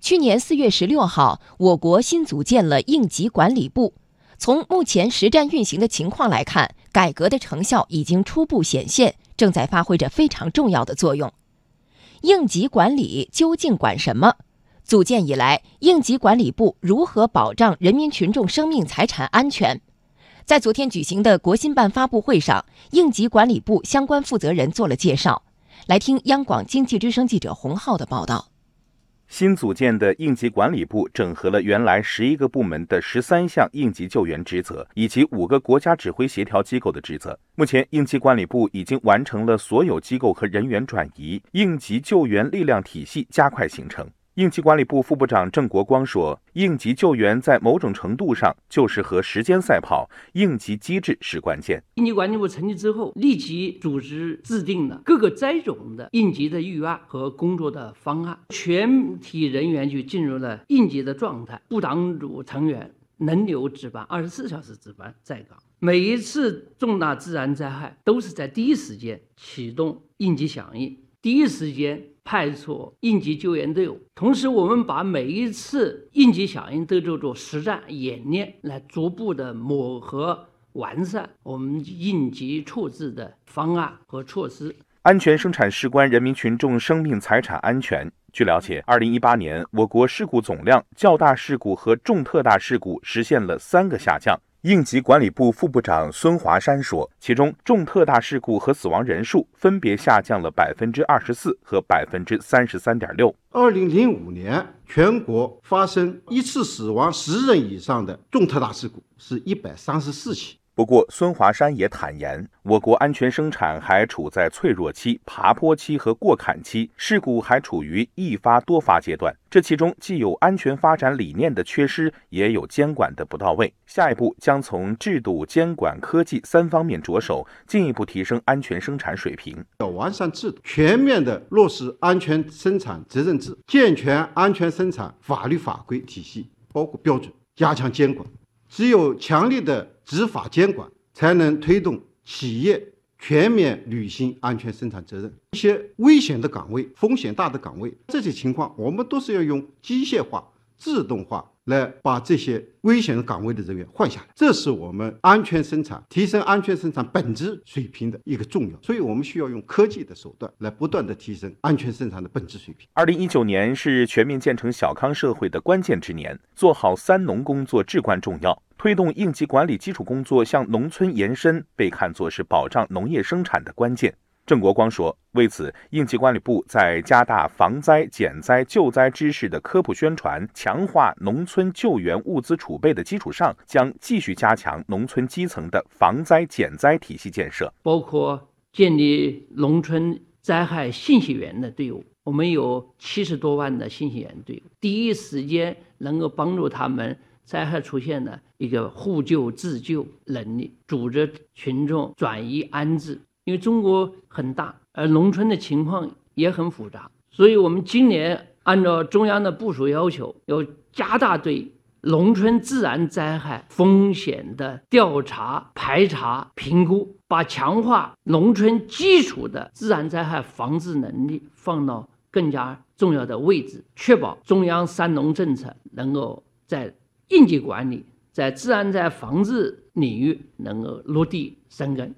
去年四月十六号，我国新组建了应急管理部。从目前实战运行的情况来看，改革的成效已经初步显现，正在发挥着非常重要的作用。应急管理究竟管什么？组建以来，应急管理部如何保障人民群众生命财产安全？在昨天举行的国新办发布会上，应急管理部相关负责人做了介绍。来听央广经济之声记者洪浩的报道。新组建的应急管理部整合了原来十一个部门的十三项应急救援职责，以及五个国家指挥协调机构的职责。目前，应急管理部已经完成了所有机构和人员转移，应急救援力量体系加快形成。应急管理部副部长郑国光说：“应急救援在某种程度上就是和时间赛跑，应急机制是关键。应急管理部成立之后，立即组织制定了各个灾种的应急的预案和工作的方案，全体人员就进入了应急的状态。部党组成员轮流值班，二十四小时值班在岗。每一次重大自然灾害，都是在第一时间启动应急响应，第一时间。”派出应急救援队伍，同时我们把每一次应急响应都叫做实战演练，来逐步的磨合完善我们应急处置的方案和措施。安全生产事关人民群众生命财产安全。据了解，二零一八年我国事故总量较大事故和重特大事故实现了三个下降。应急管理部副部长孙华山说，其中重特大事故和死亡人数分别下降了百分之二十四和百分之三十三点六。二零零五年，全国发生一次死亡十人以上的重特大事故是一百三十四起。不过，孙华山也坦言，我国安全生产还处在脆弱期、爬坡期和过坎期，事故还处于易发多发阶段。这其中既有安全发展理念的缺失，也有监管的不到位。下一步将从制度、监管、科技三方面着手，进一步提升安全生产水平。要完善制度，全面的落实安全生产责任制，健全安全生产法律法规体系，包括标准，加强监管。只有强力的执法监管，才能推动企业全面履行安全生产责任。一些危险的岗位、风险大的岗位，这些情况我们都是要用机械化、自动化。来把这些危险的岗位的人员换下来，这是我们安全生产、提升安全生产本质水平的一个重要。所以我们需要用科技的手段来不断的提升安全生产的本质水平。二零一九年是全面建成小康社会的关键之年，做好“三农”工作至关重要。推动应急管理基础工作向农村延伸，被看作是保障农业生产的关键。郑国光说：“为此，应急管理部在加大防灾、减灾、救灾知识的科普宣传，强化农村救援物资储备的基础上，将继续加强农村基层的防灾减灾体系建设，包括建立农村灾害信息员的队伍。我们有七十多万的信息员队伍，第一时间能够帮助他们灾害出现的一个互救自救能力，组织群众转移安置。”因为中国很大，而农村的情况也很复杂，所以我们今年按照中央的部署要求，要加大对农村自然灾害风险的调查、排查、评估，把强化农村基础的自然灾害防治能力放到更加重要的位置，确保中央“三农”政策能够在应急管理、在自然灾害防治领域能够落地生根。